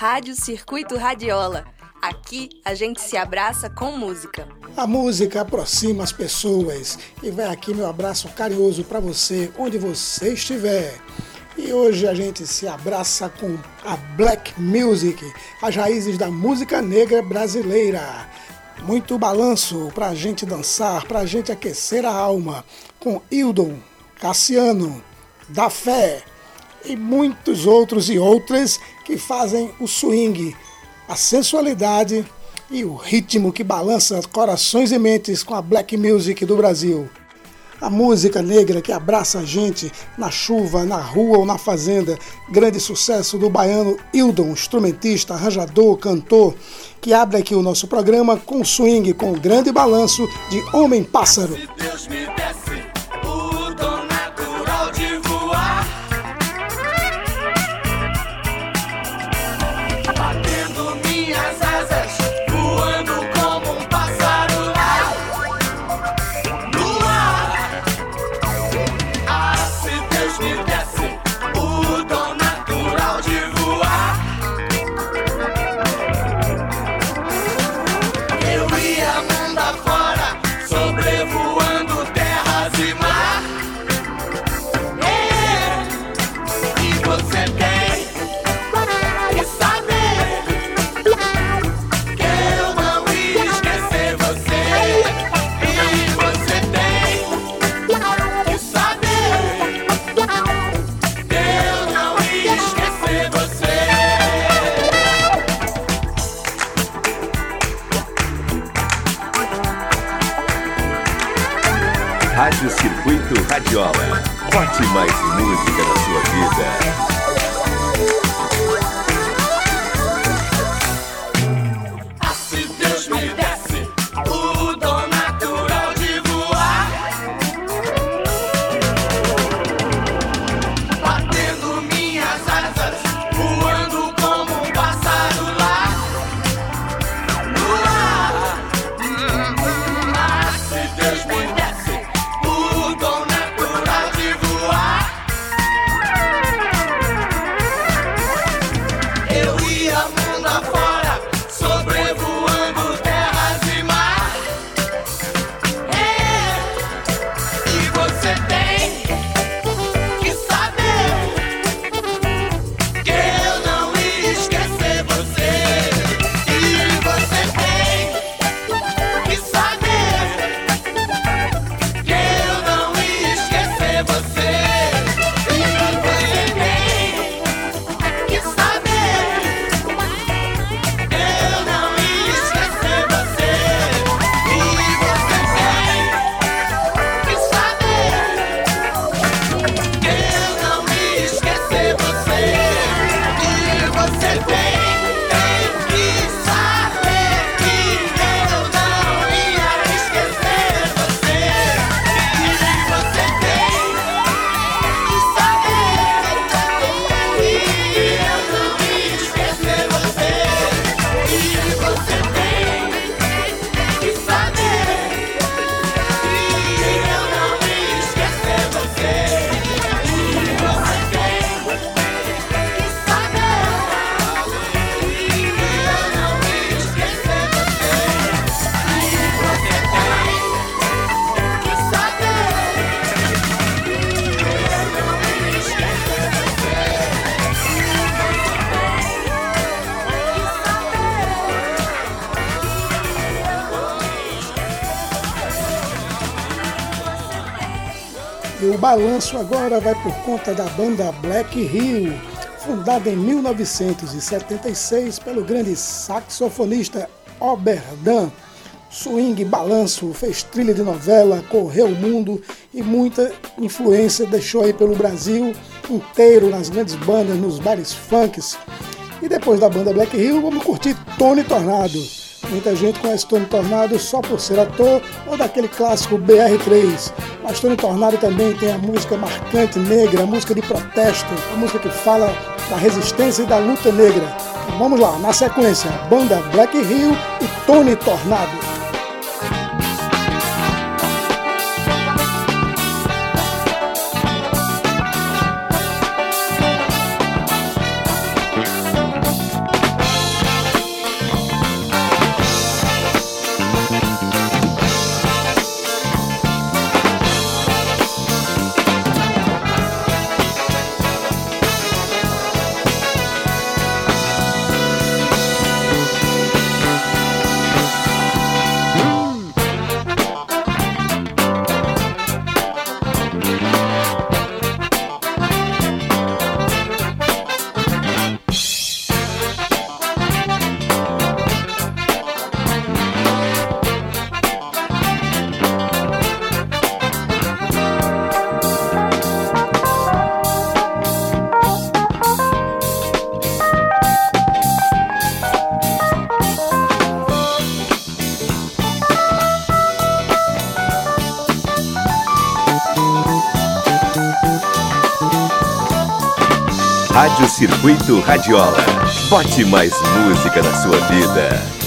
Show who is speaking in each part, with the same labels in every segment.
Speaker 1: Rádio Circuito Radiola. Aqui a gente se abraça com música.
Speaker 2: A música aproxima as pessoas e vai aqui meu abraço carinhoso para você, onde você estiver. E hoje a gente se abraça com a Black Music, as raízes da música negra brasileira. Muito balanço para a gente dançar, para a gente aquecer a alma, com Hildon, Cassiano, Da Fé e muitos outros e outras que fazem o swing, a sensualidade e o ritmo que balança corações e mentes com a black music do Brasil. A música negra que abraça a gente na chuva, na rua ou na fazenda. Grande sucesso do baiano Hildon, instrumentista, arranjador, cantor, que abre aqui o nosso programa com swing, com o grande balanço de Homem Pássaro. Rádio Circuito Radiola. Bote mais música na sua vida. Balanço agora vai por conta da banda Black Hill, fundada em 1976 pelo grande saxofonista Oberdan. Swing, balanço, fez trilha de novela, correu o mundo e muita influência deixou aí pelo Brasil inteiro, nas grandes bandas, nos bares funks. E depois da banda Black Hill, vamos curtir Tony Tornado. Muita gente conhece Tony Tornado só por ser ator ou daquele clássico BR3. Mas Tony Tornado também tem a música marcante negra, a música de protesto, a música que fala da resistência e da luta negra. Então vamos lá, na sequência, banda Black Hill e Tony Tornado.
Speaker 3: Circuito Radiola. Bote mais música na sua vida.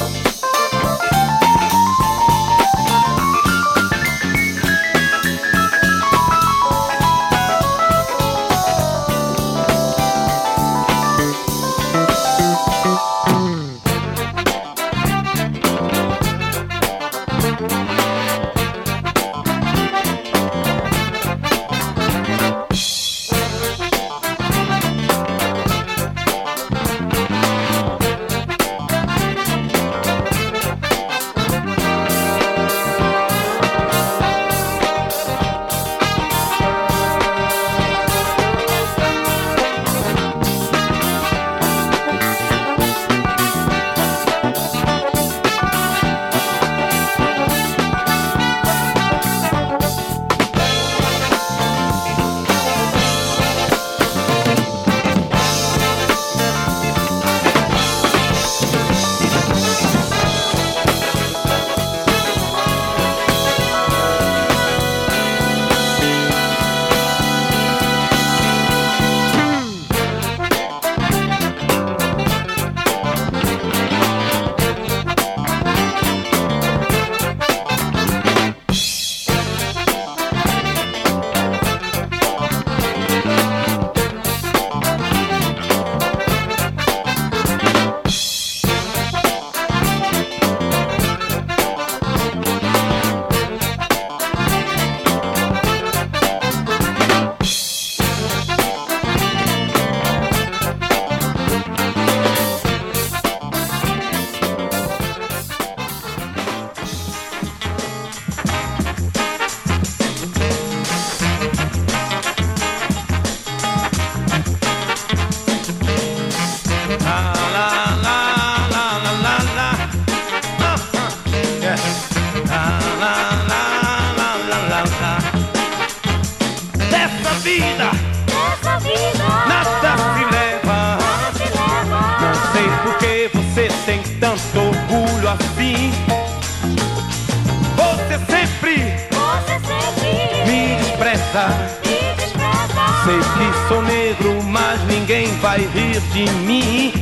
Speaker 3: mas ninguém vai rir de mim.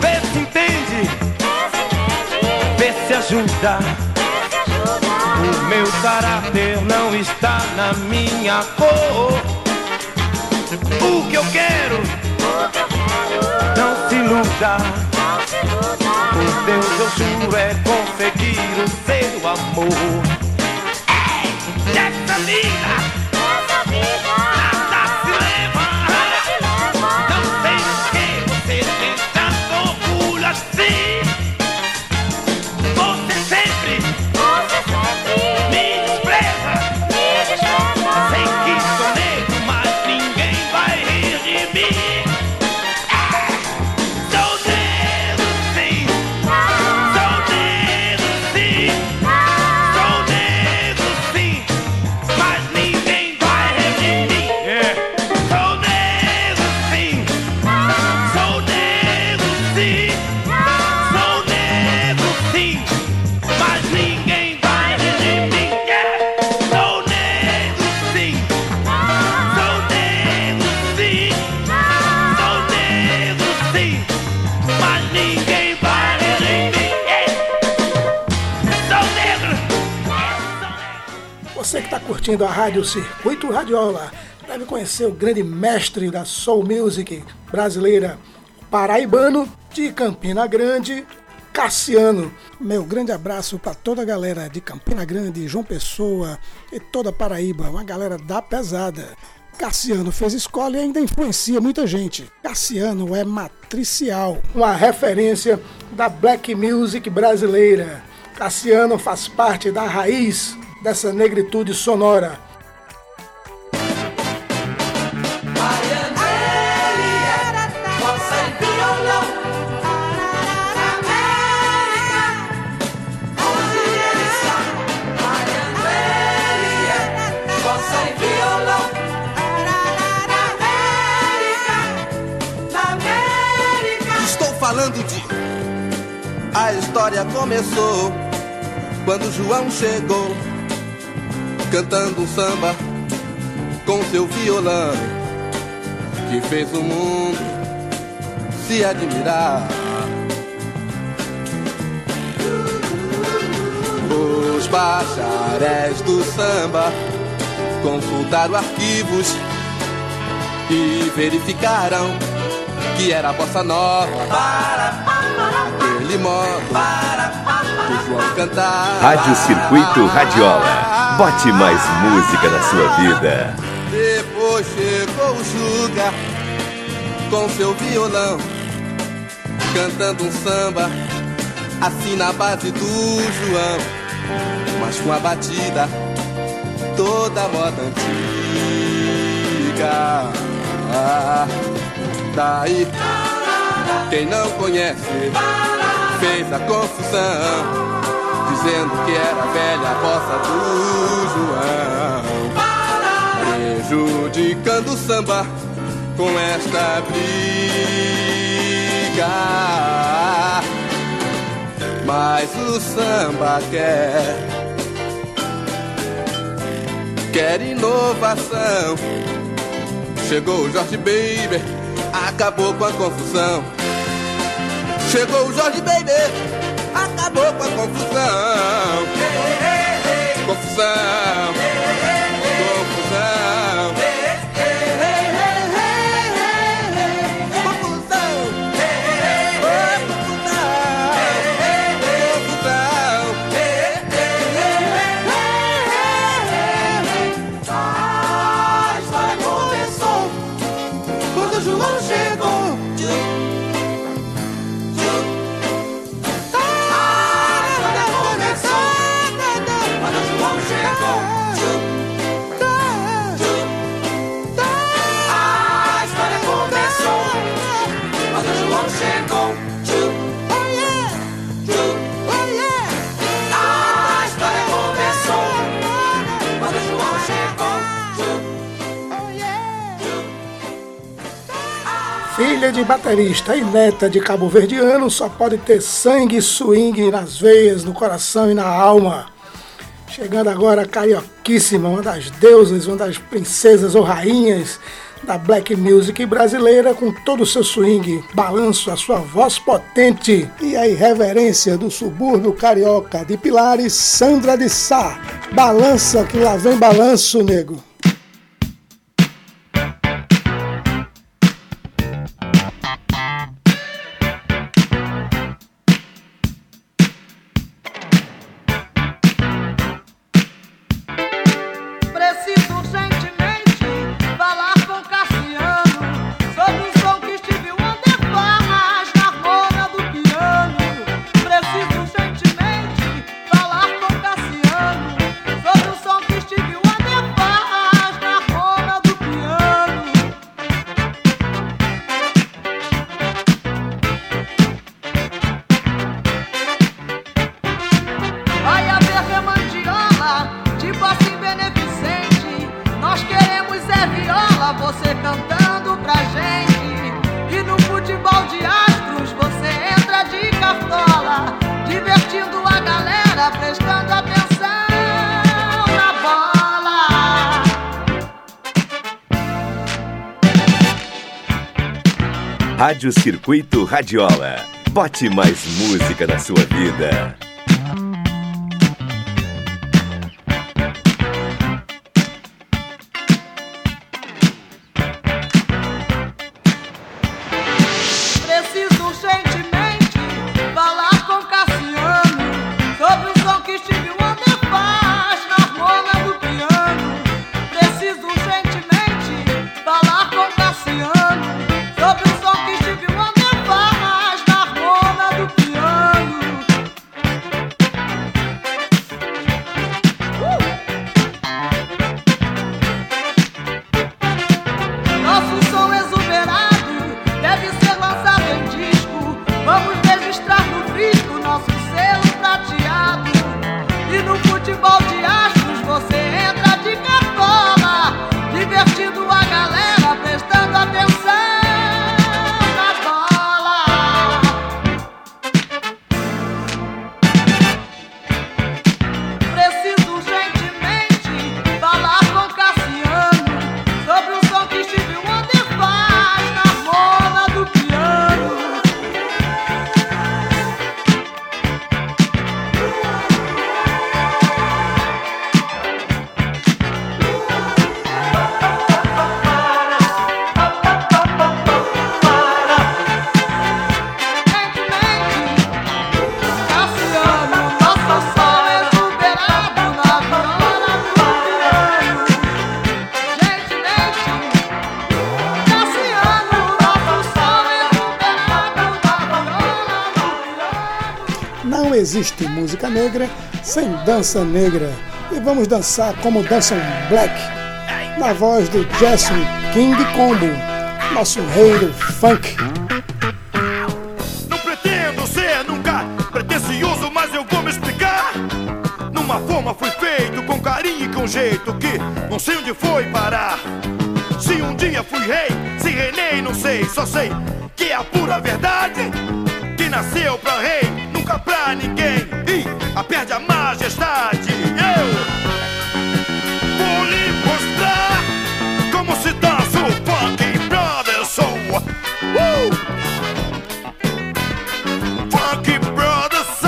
Speaker 3: Vê se entende, vê se ajuda. O meu caráter não está na minha cor. O que eu quero, não se iluda. Por Deus, eu juro, é conseguir o seu amor. Ei, dessa.
Speaker 4: Curtindo a rádio Circuito Radiola, deve conhecer o grande mestre da soul music brasileira, paraibano de Campina Grande, Cassiano. Meu grande abraço para toda a galera de Campina Grande, João Pessoa e toda Paraíba, uma galera da pesada. Cassiano fez escola e ainda influencia muita gente. Cassiano é matricial, uma referência da black music brasileira. Cassiano faz parte da raiz dessa negritude sonora.
Speaker 5: Falando de. A história começou quando João chegou cantando samba com seu violão. que fez o mundo se admirar. Os bacharéis do samba consultaram arquivos e verificaram que era a bossa nova. Aquele modo do João cantar.
Speaker 6: Rádio Circuito Radiola. Bote mais música na sua vida.
Speaker 5: Depois chegou o Juga com seu violão, cantando um samba assim na base do João, mas com a batida toda moda antiga. Daí, quem não conhece fez a confusão, dizendo que era a velha bossa do João, prejudicando o samba com esta briga. Mas o samba quer, quer inovação. Chegou o Jorge Baby, acabou com a confusão. Chegou o Jorge Baby, acabou com a confusão. Confusão.
Speaker 4: Filha de baterista e neta de cabo-verdiano só pode ter sangue e swing nas veias, no coração e na alma. Chegando agora a carioquíssima, uma das deusas, uma das princesas ou rainhas da black music brasileira, com todo o seu swing, balanço, a sua voz potente e a irreverência do subúrbio carioca de Pilares, Sandra de Sá. Balança que lá vem balanço, nego.
Speaker 6: Rádio Circuito Radiola. Bote mais música na sua vida.
Speaker 4: Existe música negra sem dança negra. E vamos dançar como dançam Black, na voz do Jason King Combo, nosso rei do funk.
Speaker 7: Não pretendo ser nunca pretencioso, mas eu vou me explicar. Numa forma foi feito com carinho e com jeito que não sei onde foi parar. Se um dia fui rei, se reinei, não sei, só sei que é a pura verdade. Que nasceu pra rei, nunca pra ninguém. E a perde a majestade. Eu vou lhe mostrar como se dança o Funky Brothers. Uh! Funky Brothers.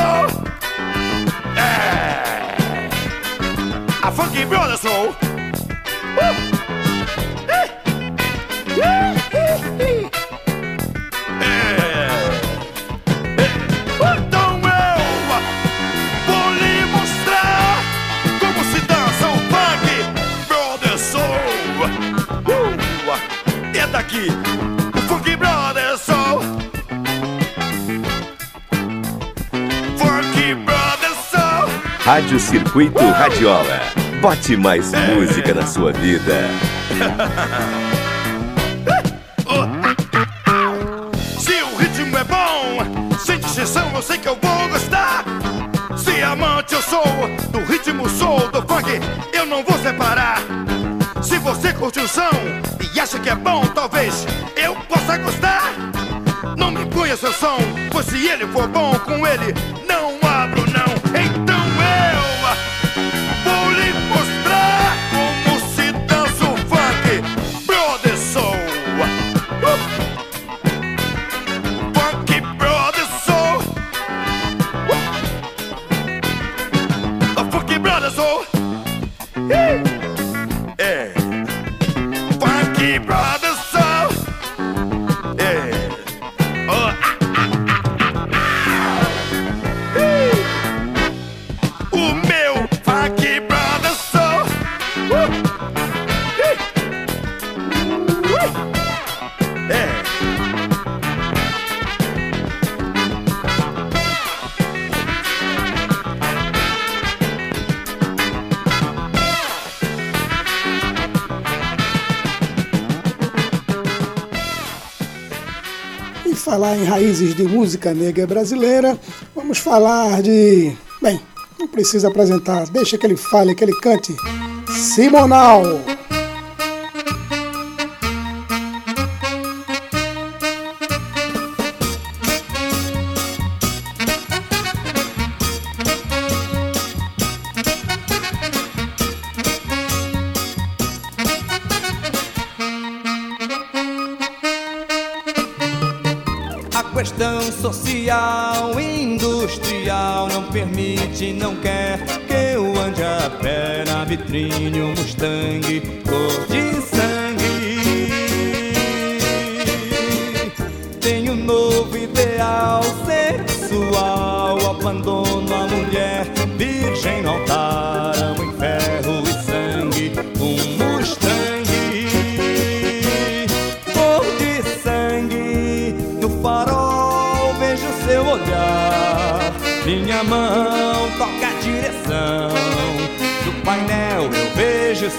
Speaker 7: É. A Funky Brothers. Uh! Uh, o Funk Brother Soul. Funk Brother Soul.
Speaker 3: Rádio Circuito Radiola. Bote mais música na sua vida.
Speaker 7: Se o ritmo é bom, sem distinção eu sei que eu vou gostar. Se amante eu sou do ritmo sou do funk, eu não vou separar. Se você curte o som e acha que é bom, talvez eu possa gostar. Não me impunha seu som, pois se ele for bom com ele, não abro não.
Speaker 4: Falar em raízes de música negra brasileira, vamos falar de. Bem, não precisa apresentar, deixa que ele fale, que ele cante. Simonal!
Speaker 8: Questão social industrial não permite, não quer que eu ande a pé na vitrine um Mustang cor de sangue. Tenho um novo ideal sexual, abandono a mulher virgem no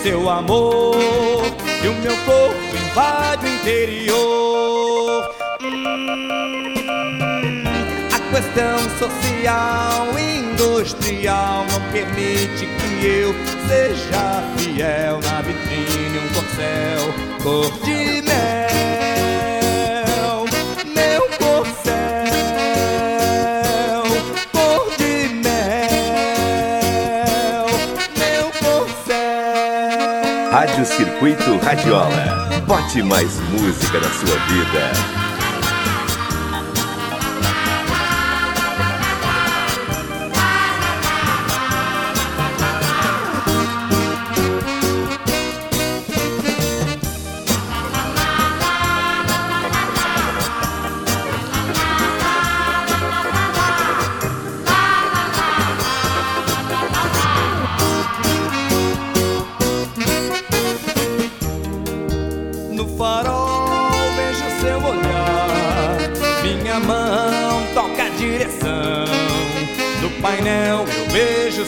Speaker 8: seu amor e o meu corpo invade o interior. Hum, a questão social e industrial não permite que eu seja fiel na vitrine um corcel cor de mel
Speaker 3: Circuito Radiola. Bote mais música na sua vida.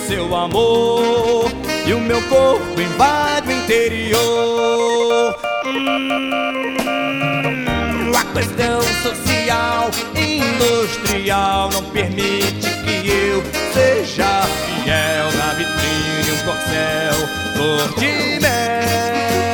Speaker 8: Seu amor e o meu corpo invade o interior. Hum, a questão social industrial não permite que eu seja fiel na vitrine um corcel cor de mel.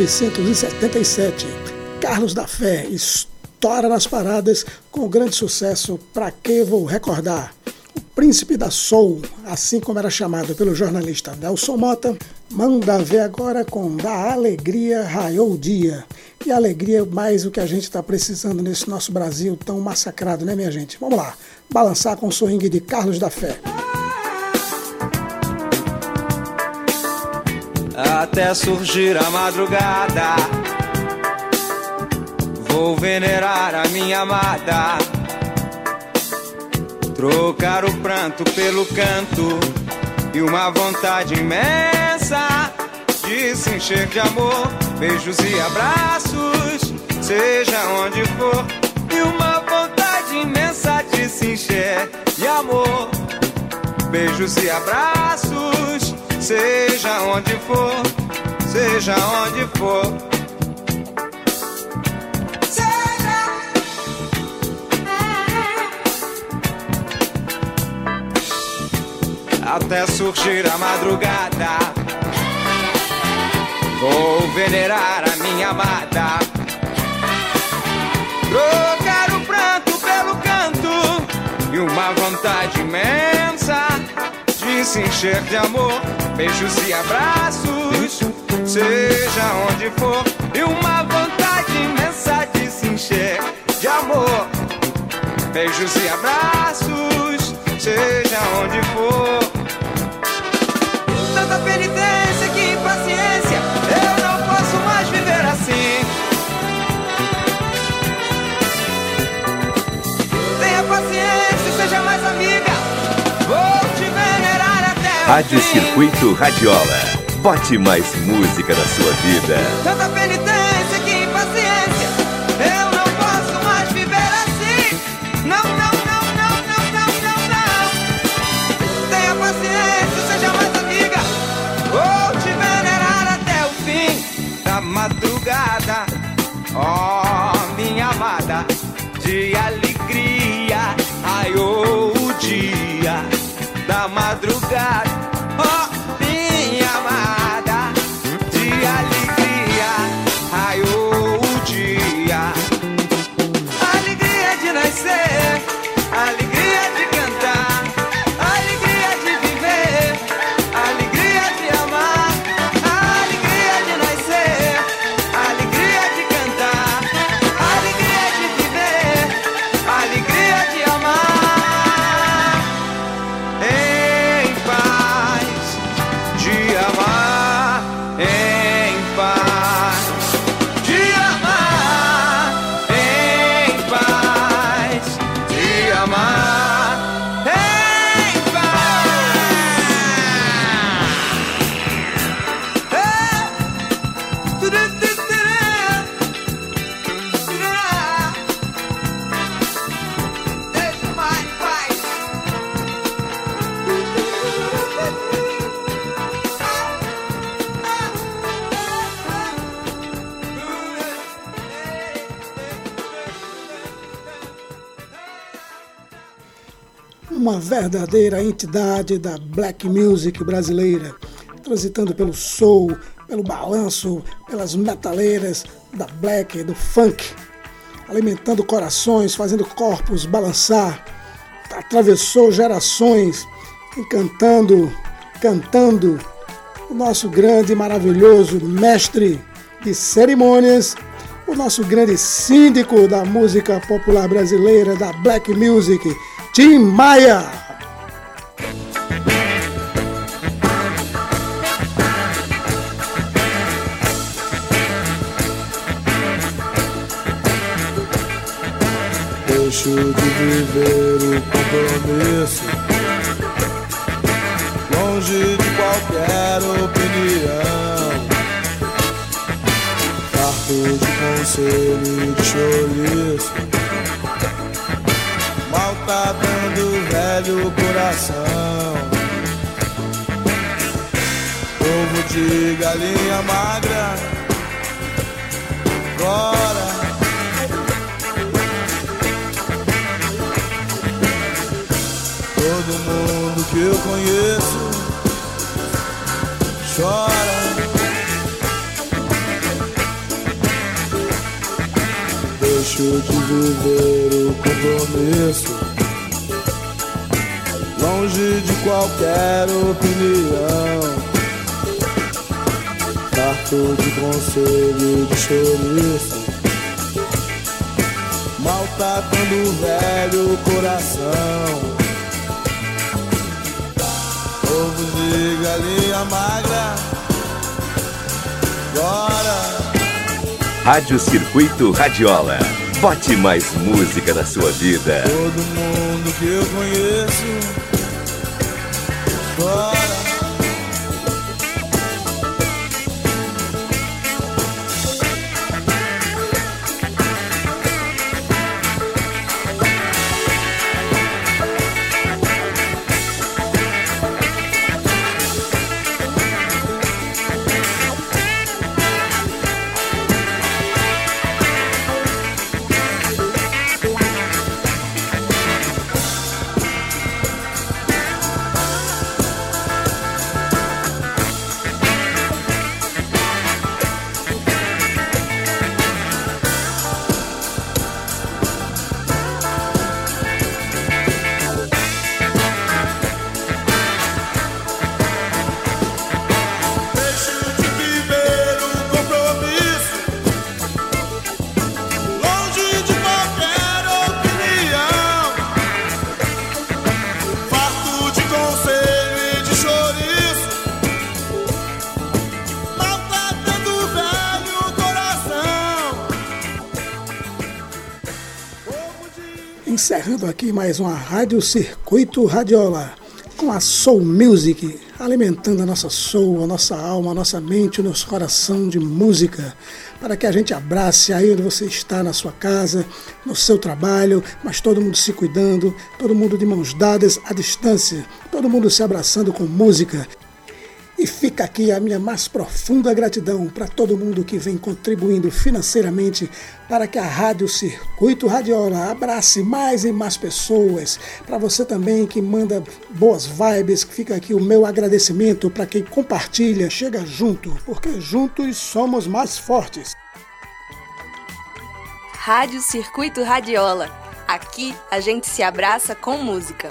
Speaker 4: Mil novecentos e setenta e sete, Carlos da Fé estoura nas paradas com o grande sucesso Pra Que Vou Recordar. O Príncipe da Soul, assim como era chamado pelo jornalista Nelson Mota, manda ver agora com Da Alegria Raiou o Dia. E alegria mais o que a gente está precisando nesse nosso Brasil tão massacrado, né, minha gente? Vamos lá, balançar com o swing de Carlos da Fé.
Speaker 8: Até surgir a madrugada, vou venerar a minha amada. Trocar o pranto pelo canto e uma vontade imensa de se encher de amor, beijos e abraços, seja onde for. E uma vontade imensa de se encher de amor, beijos e abraços, seja onde for, seja onde for. até surgir a madrugada. Vou venerar a minha amada. Trocar o pranto pelo canto e uma vontade imensa de se encher de amor, beijos e abraços, seja onde for. E uma vontade imensa de se encher de amor, beijos e abraços, seja onde for
Speaker 9: tanta penitência, que impaciência. Eu não posso mais viver assim. Tenha paciência, seja mais amiga.
Speaker 3: Rádio. Circuito Radiola. Bote mais música na sua vida.
Speaker 9: Tanta penitência,
Speaker 4: verdadeira entidade da black music brasileira, transitando pelo soul, pelo balanço, pelas metaleiras da black, do funk, alimentando corações, fazendo corpos balançar, atravessou gerações, encantando, cantando o nosso grande e maravilhoso mestre de cerimônias, o nosso grande síndico da música popular brasileira, da black music, Tim Maia.
Speaker 10: De viver o compromisso, longe de qualquer opinião. Farto de conselho e de chouriço, maltratando o velho coração. Ovo de galinha magra, fora. Todo mundo que eu conheço chora. Deixo de viver o compromisso, longe de qualquer opinião. Farto de conselho de chouriço, maltratando o velho coração. Ovo de galinha magra. Bora!
Speaker 3: Rádio Circuito Radiola. Bote mais música na sua vida.
Speaker 10: Todo mundo que eu conheço. Bora!
Speaker 4: Encerrando aqui mais uma Rádio Circuito Radiola com a Soul Music, alimentando a nossa soul, a nossa alma, a nossa mente, o nosso coração de música, para que a gente abrace aí onde você está, na sua casa, no seu trabalho, mas todo mundo se cuidando, todo mundo de mãos dadas à distância, todo mundo se abraçando com música. E fica aqui a minha mais profunda gratidão para todo mundo que vem contribuindo financeiramente para que a Rádio Circuito Radiola abrace mais e mais pessoas. Para você também que manda boas vibes, fica aqui o meu agradecimento para quem compartilha, chega junto, porque juntos somos mais fortes.
Speaker 1: Rádio Circuito Radiola. Aqui a gente se abraça com música.